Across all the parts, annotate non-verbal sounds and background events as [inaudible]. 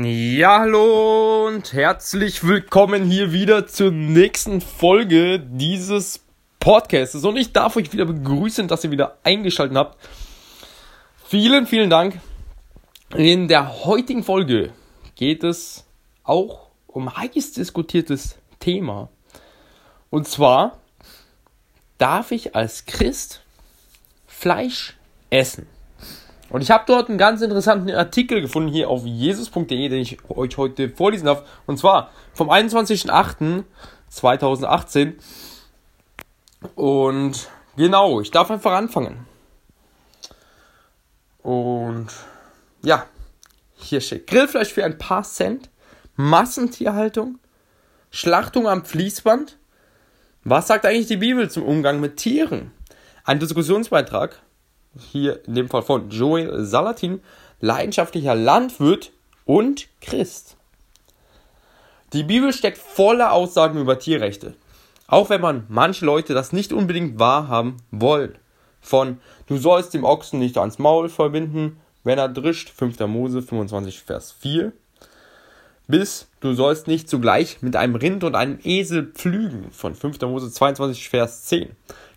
Ja, hallo und herzlich willkommen hier wieder zur nächsten Folge dieses Podcasts. Und ich darf euch wieder begrüßen, dass ihr wieder eingeschaltet habt. Vielen, vielen Dank. In der heutigen Folge geht es auch um heiß diskutiertes Thema. Und zwar, darf ich als Christ Fleisch essen? Und ich habe dort einen ganz interessanten Artikel gefunden hier auf jesus.de, den ich euch heute vorlesen darf. Und zwar vom 21.08.2018. Und genau, ich darf einfach anfangen. Und ja, hier steht Grillfleisch für ein paar Cent, Massentierhaltung, Schlachtung am Fließband. Was sagt eigentlich die Bibel zum Umgang mit Tieren? Ein Diskussionsbeitrag hier in dem Fall von Joel Salatin, leidenschaftlicher Landwirt und Christ. Die Bibel steckt voller Aussagen über Tierrechte, auch wenn man manche Leute das nicht unbedingt wahrhaben wollen. Von du sollst dem Ochsen nicht ans Maul verbinden, wenn er drischt, 5. Mose 25, Vers 4, bis du sollst nicht zugleich mit einem Rind und einem Esel pflügen, von 5. Mose 22, Vers 10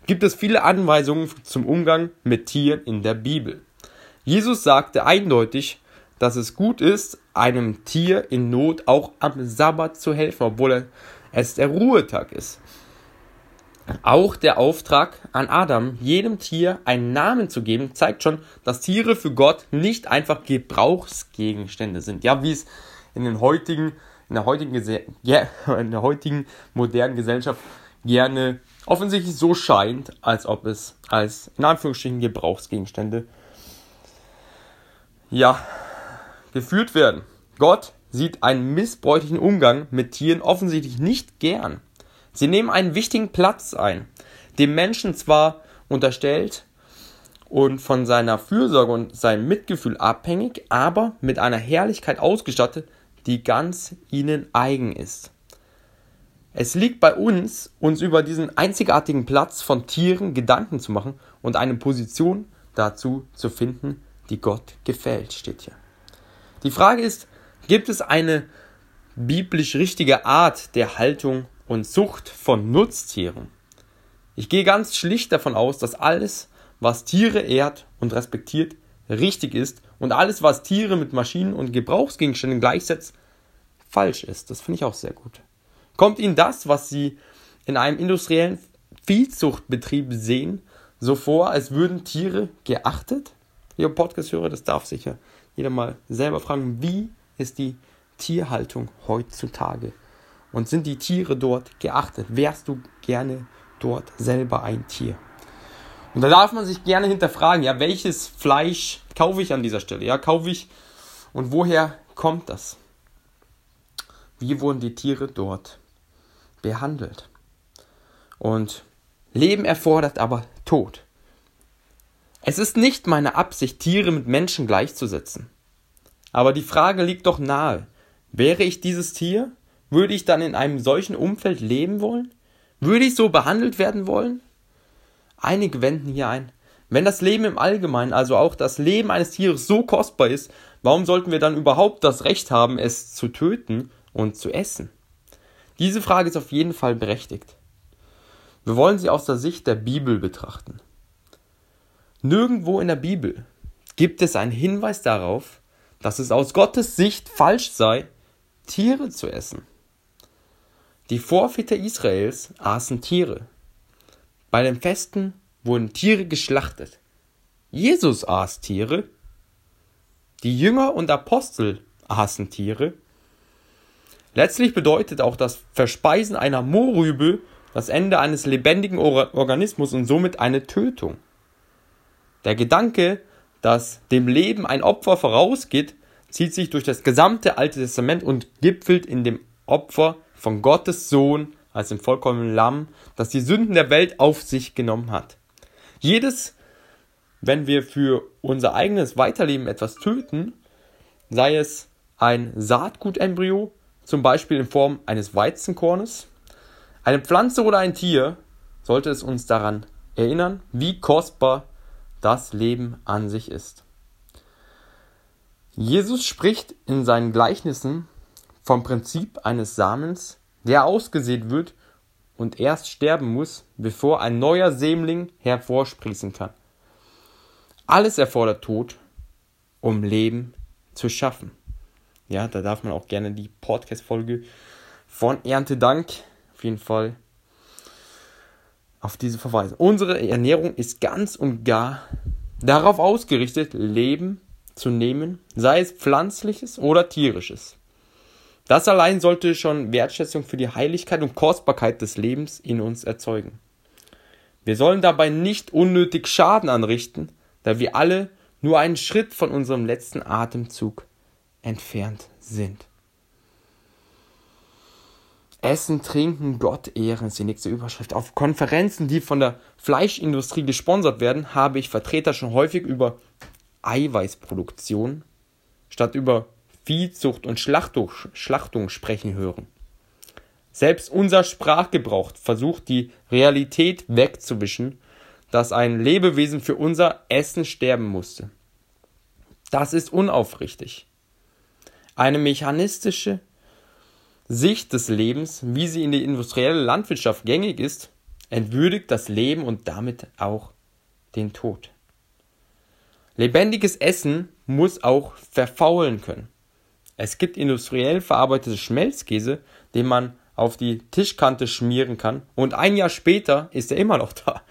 gibt es viele Anweisungen zum Umgang mit Tieren in der Bibel. Jesus sagte eindeutig, dass es gut ist, einem Tier in Not auch am Sabbat zu helfen, obwohl es der Ruhetag ist. Auch der Auftrag an Adam, jedem Tier einen Namen zu geben, zeigt schon, dass Tiere für Gott nicht einfach Gebrauchsgegenstände sind. Ja, wie es in den heutigen, in der heutigen, [laughs] in der heutigen modernen Gesellschaft gerne offensichtlich so scheint, als ob es als in Anführungsstrichen Gebrauchsgegenstände ja geführt werden. Gott sieht einen missbräuchlichen Umgang mit Tieren offensichtlich nicht gern. Sie nehmen einen wichtigen Platz ein, dem Menschen zwar unterstellt und von seiner Fürsorge und seinem Mitgefühl abhängig, aber mit einer Herrlichkeit ausgestattet, die ganz ihnen eigen ist. Es liegt bei uns, uns über diesen einzigartigen Platz von Tieren Gedanken zu machen und eine Position dazu zu finden, die Gott gefällt, steht hier. Die Frage ist, gibt es eine biblisch richtige Art der Haltung und Zucht von Nutztieren? Ich gehe ganz schlicht davon aus, dass alles, was Tiere ehrt und respektiert, richtig ist und alles, was Tiere mit Maschinen und Gebrauchsgegenständen gleichsetzt, falsch ist. Das finde ich auch sehr gut. Kommt Ihnen das, was Sie in einem industriellen Viehzuchtbetrieb sehen, so vor, als würden Tiere geachtet? Ihr Podcast-Hörer, das darf sich ja jeder mal selber fragen, wie ist die Tierhaltung heutzutage? Und sind die Tiere dort geachtet? Wärst du gerne dort selber ein Tier? Und da darf man sich gerne hinterfragen, ja, welches Fleisch kaufe ich an dieser Stelle? Ja, kaufe ich und woher kommt das? Wie wurden die Tiere dort behandelt. Und Leben erfordert aber Tod. Es ist nicht meine Absicht, Tiere mit Menschen gleichzusetzen. Aber die Frage liegt doch nahe. Wäre ich dieses Tier? Würde ich dann in einem solchen Umfeld leben wollen? Würde ich so behandelt werden wollen? Einige wenden hier ein. Wenn das Leben im Allgemeinen, also auch das Leben eines Tieres so kostbar ist, warum sollten wir dann überhaupt das Recht haben, es zu töten und zu essen? Diese Frage ist auf jeden Fall berechtigt. Wir wollen sie aus der Sicht der Bibel betrachten. Nirgendwo in der Bibel gibt es einen Hinweis darauf, dass es aus Gottes Sicht falsch sei, Tiere zu essen. Die Vorväter Israels aßen Tiere. Bei den Festen wurden Tiere geschlachtet. Jesus aß Tiere. Die Jünger und Apostel aßen Tiere. Letztlich bedeutet auch das Verspeisen einer Mohrrübe das Ende eines lebendigen Organismus und somit eine Tötung. Der Gedanke, dass dem Leben ein Opfer vorausgeht, zieht sich durch das gesamte Alte Testament und gipfelt in dem Opfer von Gottes Sohn als dem vollkommenen Lamm, das die Sünden der Welt auf sich genommen hat. Jedes, wenn wir für unser eigenes Weiterleben etwas töten, sei es ein Saatgutembryo zum Beispiel in Form eines Weizenkornes. Eine Pflanze oder ein Tier sollte es uns daran erinnern, wie kostbar das Leben an sich ist. Jesus spricht in seinen Gleichnissen vom Prinzip eines Samens, der ausgesät wird und erst sterben muss, bevor ein neuer Sämling hervorsprießen kann. Alles erfordert Tod, um Leben zu schaffen. Ja, da darf man auch gerne die Podcast-Folge von Erntedank auf jeden Fall auf diese verweisen. Unsere Ernährung ist ganz und gar darauf ausgerichtet, Leben zu nehmen, sei es pflanzliches oder tierisches. Das allein sollte schon Wertschätzung für die Heiligkeit und Kostbarkeit des Lebens in uns erzeugen. Wir sollen dabei nicht unnötig Schaden anrichten, da wir alle nur einen Schritt von unserem letzten Atemzug entfernt sind. Essen, Trinken, Gott ehren ist die nächste Überschrift. Auf Konferenzen, die von der Fleischindustrie gesponsert werden, habe ich Vertreter schon häufig über Eiweißproduktion statt über Viehzucht und Schlachtung, Schlachtung sprechen hören. Selbst unser Sprachgebrauch versucht die Realität wegzuwischen, dass ein Lebewesen für unser Essen sterben musste. Das ist unaufrichtig. Eine mechanistische Sicht des Lebens, wie sie in der industriellen Landwirtschaft gängig ist, entwürdigt das Leben und damit auch den Tod. Lebendiges Essen muss auch verfaulen können. Es gibt industriell verarbeitete Schmelzkäse, den man auf die Tischkante schmieren kann und ein Jahr später ist er immer noch [laughs] da.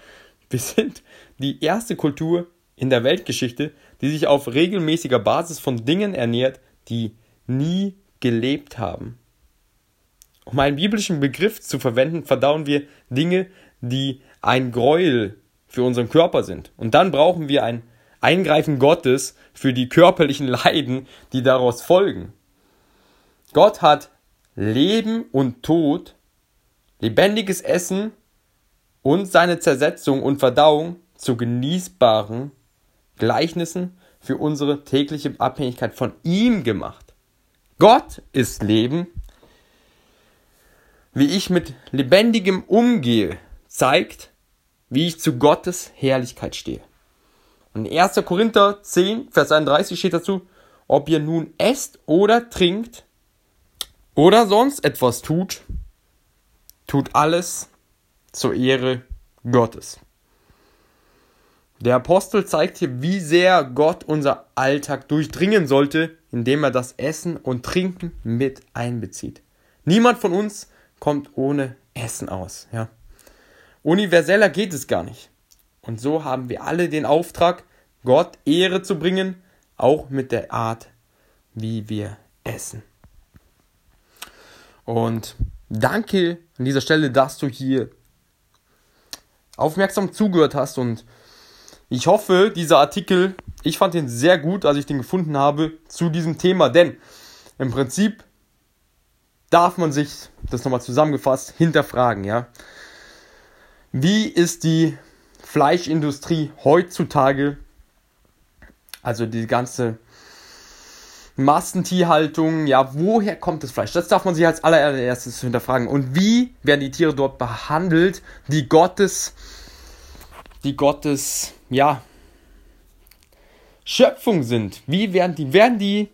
Wir sind die erste Kultur in der Weltgeschichte, die sich auf regelmäßiger Basis von Dingen ernährt, die nie gelebt haben. Um einen biblischen Begriff zu verwenden, verdauen wir Dinge, die ein Gräuel für unseren Körper sind. Und dann brauchen wir ein Eingreifen Gottes für die körperlichen [laughs] Leiden, die daraus folgen. Gott hat Leben und Tod, lebendiges Essen und seine Zersetzung und Verdauung zu genießbaren Gleichnissen für unsere tägliche Abhängigkeit von ihm gemacht. Gott ist Leben wie ich mit lebendigem umgehe, zeigt, wie ich zu Gottes Herrlichkeit stehe. Und in 1. Korinther 10, Vers 31 steht dazu, ob ihr nun esst oder trinkt oder sonst etwas tut, tut alles zur Ehre Gottes. Der Apostel zeigt hier, wie sehr Gott unser Alltag durchdringen sollte, indem er das Essen und Trinken mit einbezieht. Niemand von uns kommt ohne Essen aus. Ja. Universeller geht es gar nicht. Und so haben wir alle den Auftrag, Gott Ehre zu bringen, auch mit der Art, wie wir essen. Und danke an dieser Stelle, dass du hier aufmerksam zugehört hast und ich hoffe, dieser Artikel, ich fand ihn sehr gut, als ich den gefunden habe zu diesem Thema, denn im Prinzip darf man sich, das nochmal zusammengefasst, hinterfragen, ja. Wie ist die Fleischindustrie heutzutage, also die ganze Massentierhaltung, ja, woher kommt das Fleisch? Das darf man sich als allererstes hinterfragen. Und wie werden die Tiere dort behandelt, die Gottes, die Gottes, ja, Schöpfung sind? Wie werden die, werden die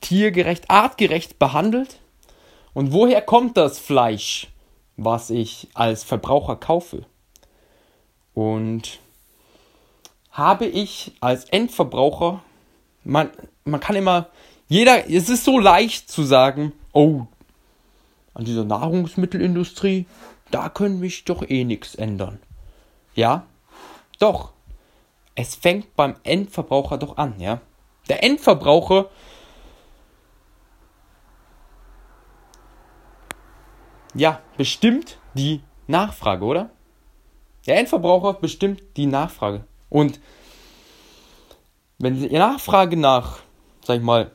tiergerecht, artgerecht behandelt? Und woher kommt das Fleisch, was ich als Verbraucher kaufe? Und habe ich als Endverbraucher, man, man kann immer, jeder, es ist so leicht zu sagen, oh, an dieser Nahrungsmittelindustrie, da können mich doch eh nichts ändern. Ja, doch. Es fängt beim Endverbraucher doch an, ja. Der Endverbraucher ja, bestimmt die Nachfrage, oder? Der Endverbraucher bestimmt die Nachfrage. Und wenn die Nachfrage nach, sag ich mal,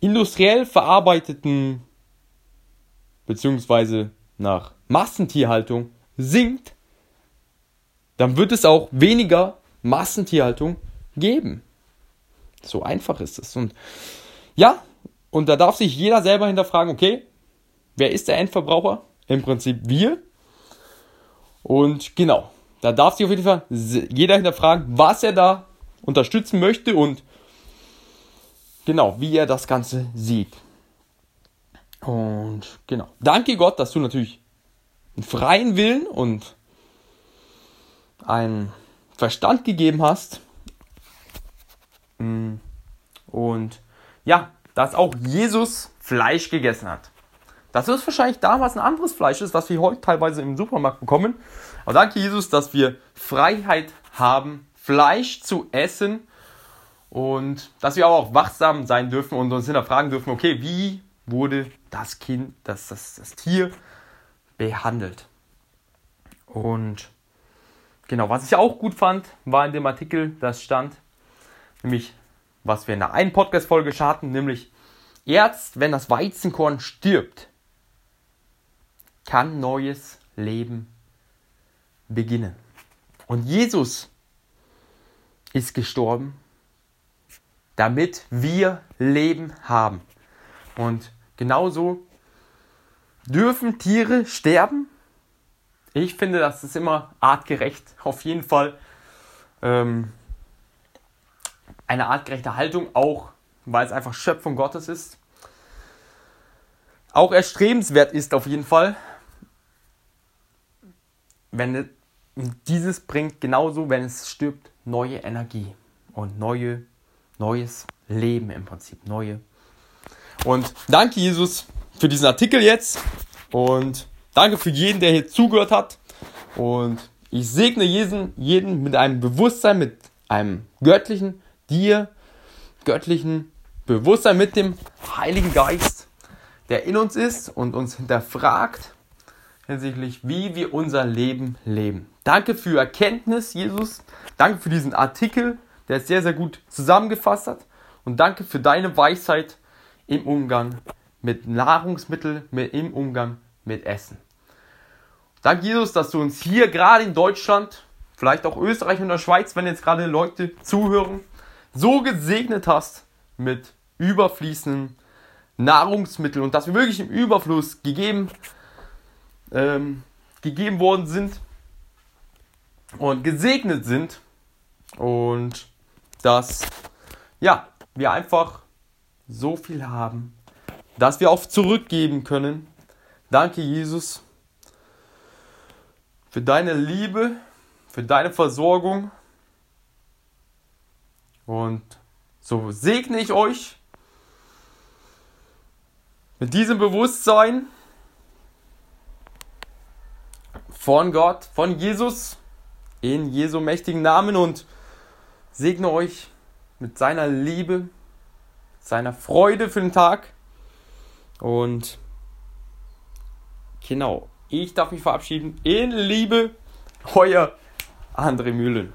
industriell verarbeiteten beziehungsweise nach Massentierhaltung sinkt, dann wird es auch weniger Massentierhaltung geben. So einfach ist es. Und ja, und da darf sich jeder selber hinterfragen, okay, wer ist der Endverbraucher? im Prinzip wir. Und genau, da darf sich auf jeden Fall jeder hinterfragen, was er da unterstützen möchte und genau, wie er das Ganze sieht. Und genau. Danke Gott, dass du natürlich einen freien Willen und einen Verstand gegeben hast. Mm. Und ja, dass auch Jesus Fleisch gegessen hat. Das ist wahrscheinlich damals ein anderes Fleisch ist, was wir heute teilweise im Supermarkt bekommen. Aber danke Jesus, dass wir Freiheit haben, Fleisch zu essen und dass wir auch wachsam sein dürfen und uns hinterfragen dürfen, okay, wie wurde das Kind, das, das, das Tier behandelt? Und genau, was ich auch gut fand, war in dem Artikel, das stand, nämlich, was wir in der einen Podcast-Folge hatten, nämlich, erst wenn das Weizenkorn stirbt, kann neues Leben beginnen. Und Jesus ist gestorben, damit wir Leben haben. Und genauso dürfen Tiere sterben. Ich finde, das ist immer artgerecht. [laughs] Auf jeden Fall ähm, eine artgerechte Haltung, auch weil es einfach Schöpfung Gottes ist. Auch erstrebenswert ist auf jeden Fall, wenn dieses bringt genauso, wenn es stirbt, neue Energie und neue, neues Leben im Prinzip, neue. Und danke Jesus für diesen Artikel jetzt und danke für jeden, der hier zugehört hat und ich segne jeden, jeden mit einem Bewusstsein, mit einem göttlichen, dir göttlichen Bewusstsein, mit dem Heiligen Geist, der in uns ist und uns hinterfragt hinsichtlich, wie wir unser Leben leben. Danke für Erkenntnis, Jesus. Danke für diesen Artikel, der es sehr, sehr gut zusammengefasst hat. Und danke für deine Weisheit im Umgang mit Nahrungsmitteln, im Umgang mit Essen. Danke, Jesus, dass du uns hier gerade in Deutschland, vielleicht auch Österreich und der Schweiz, wenn jetzt gerade Leute zuhören, so gesegnet hast mit überfließenden Nahrungsmitteln und dass wir wirklich im Überfluss gegeben ähm, gegeben worden sind und gesegnet sind und dass ja, wir einfach so viel haben, dass wir auch zurückgeben können. Danke Jesus für deine Liebe, für deine Versorgung und so segne ich euch mit diesem Bewusstsein von Gott, von Jesus, in Jesu mächtigen Namen und segne euch mit seiner Liebe, seiner Freude für den Tag. Und genau, ich darf mich verabschieden in Liebe, euer André Mühlen.